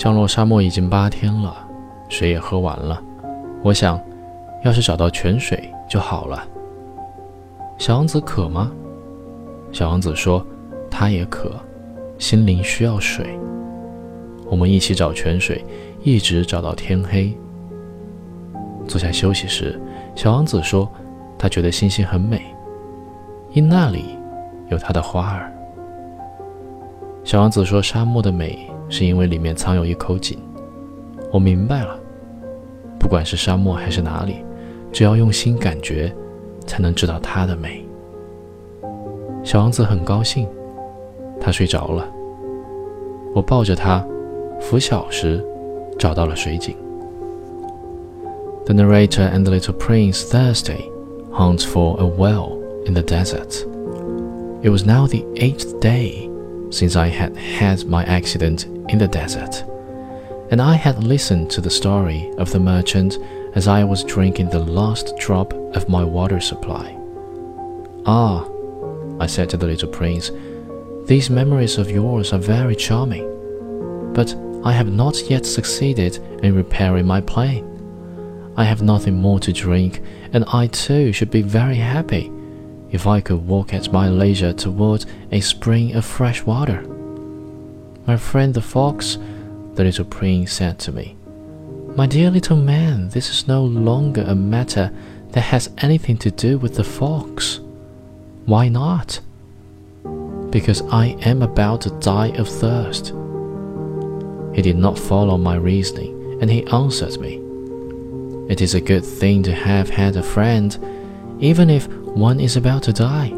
降落沙漠已经八天了，水也喝完了。我想，要是找到泉水就好了。小王子渴吗？小王子说，他也渴，心灵需要水。我们一起找泉水，一直找到天黑。坐下休息时，小王子说，他觉得星星很美，因那里有他的花儿。小王子说，沙漠的美。是因为里面藏有一口井，我明白了。不管是沙漠还是哪里，只要用心感觉，才能知道它的美。小王子很高兴，他睡着了。我抱着他，拂晓时找到了水井。The narrator and the little prince Thursday hunt for a well in the desert. It was now the eighth day since I had had my accident in the desert. And I had listened to the story of the merchant as I was drinking the last drop of my water supply. Ah, I said to the little prince, these memories of yours are very charming, but I have not yet succeeded in repairing my plane. I have nothing more to drink, and I too should be very happy if I could walk at my leisure toward a spring of fresh water. My friend the fox, the little prince said to me, My dear little man, this is no longer a matter that has anything to do with the fox. Why not? Because I am about to die of thirst. He did not follow my reasoning, and he answered me, It is a good thing to have had a friend, even if one is about to die.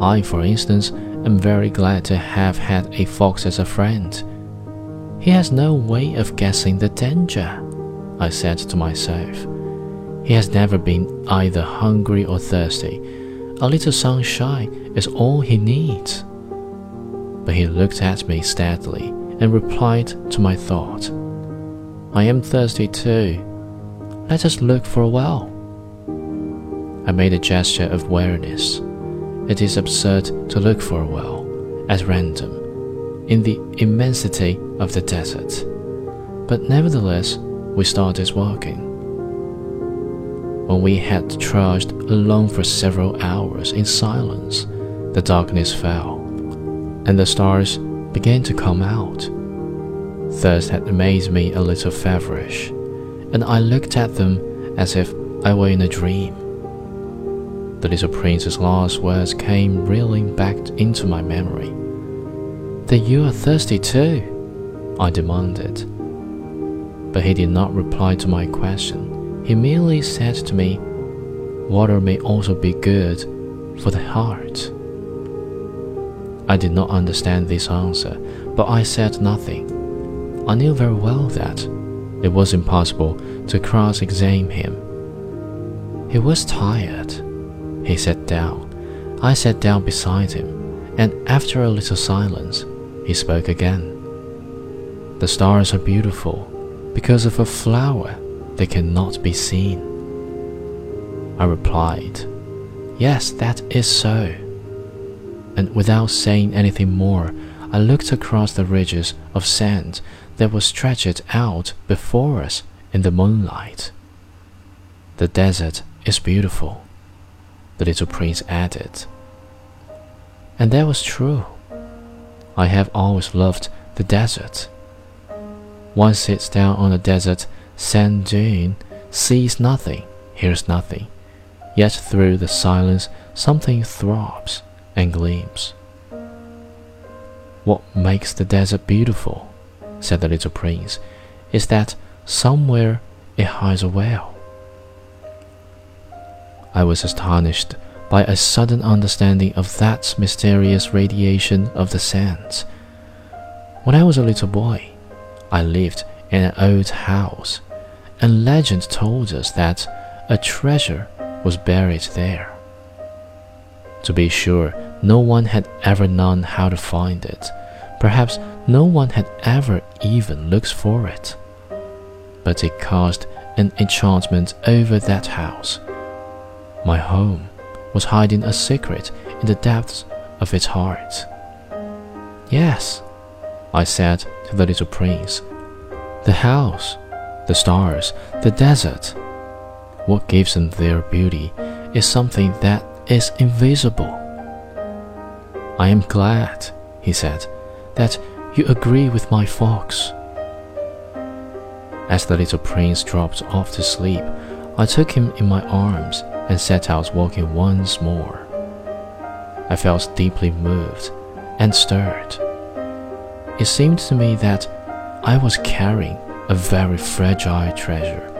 I, for instance, am very glad to have had a fox as a friend. He has no way of guessing the danger, I said to myself. He has never been either hungry or thirsty. A little sunshine is all he needs. But he looked at me steadily and replied to my thought. I am thirsty too. Let us look for a well. I made a gesture of weariness. It is absurd to look for a well at random in the immensity of the desert. But nevertheless, we started walking. When we had trudged along for several hours in silence, the darkness fell, and the stars began to come out. Thirst had made me a little feverish, and I looked at them as if I were in a dream. The little prince's last words came reeling back into my memory. Then you are thirsty too? I demanded. But he did not reply to my question. He merely said to me, Water may also be good for the heart. I did not understand this answer, but I said nothing. I knew very well that it was impossible to cross examine him. He was tired. He sat down. I sat down beside him, and after a little silence, he spoke again. The stars are beautiful because of a flower they cannot be seen. I replied, Yes, that is so. And without saying anything more, I looked across the ridges of sand that were stretched out before us in the moonlight. The desert is beautiful the little prince added. And that was true. I have always loved the desert. One sits down on a desert sand dune, sees nothing, hears nothing, yet through the silence something throbs and gleams. What makes the desert beautiful, said the little prince, is that somewhere it hides a well. I was astonished by a sudden understanding of that mysterious radiation of the sands. When I was a little boy, I lived in an old house, and legend told us that a treasure was buried there. To be sure, no one had ever known how to find it. Perhaps no one had ever even looked for it. But it cast an enchantment over that house my home was hiding a secret in the depths of its heart. Yes, I said to the little prince, The house, the stars, the desert. What gives them their beauty is something that is invisible. I am glad, he said, that you agree with my fox. As the little prince dropped off to sleep, I took him in my arms and set out walking once more. I felt deeply moved and stirred. It seemed to me that I was carrying a very fragile treasure.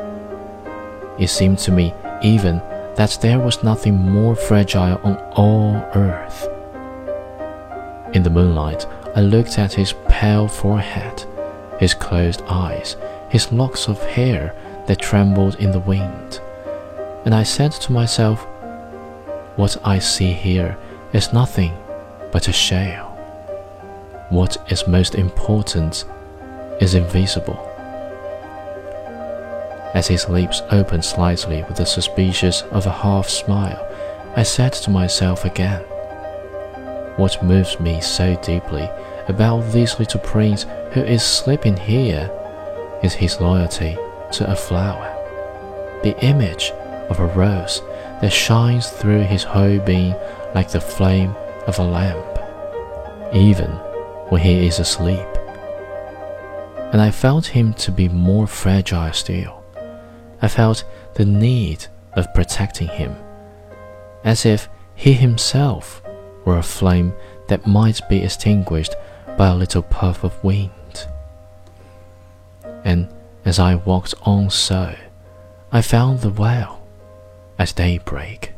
It seemed to me even that there was nothing more fragile on all earth. In the moonlight, I looked at his pale forehead, his closed eyes, his locks of hair that trembled in the wind, and I said to myself, What I see here is nothing but a shell. What is most important is invisible. As his lips opened slightly with the suspicious of a half smile, I said to myself again, What moves me so deeply about this little prince who is sleeping here is his loyalty to a flower, the image of a rose that shines through his whole being like the flame of a lamp, even when he is asleep. And I felt him to be more fragile still. I felt the need of protecting him, as if he himself were a flame that might be extinguished by a little puff of wind. And as I walked on so, I found the well at daybreak.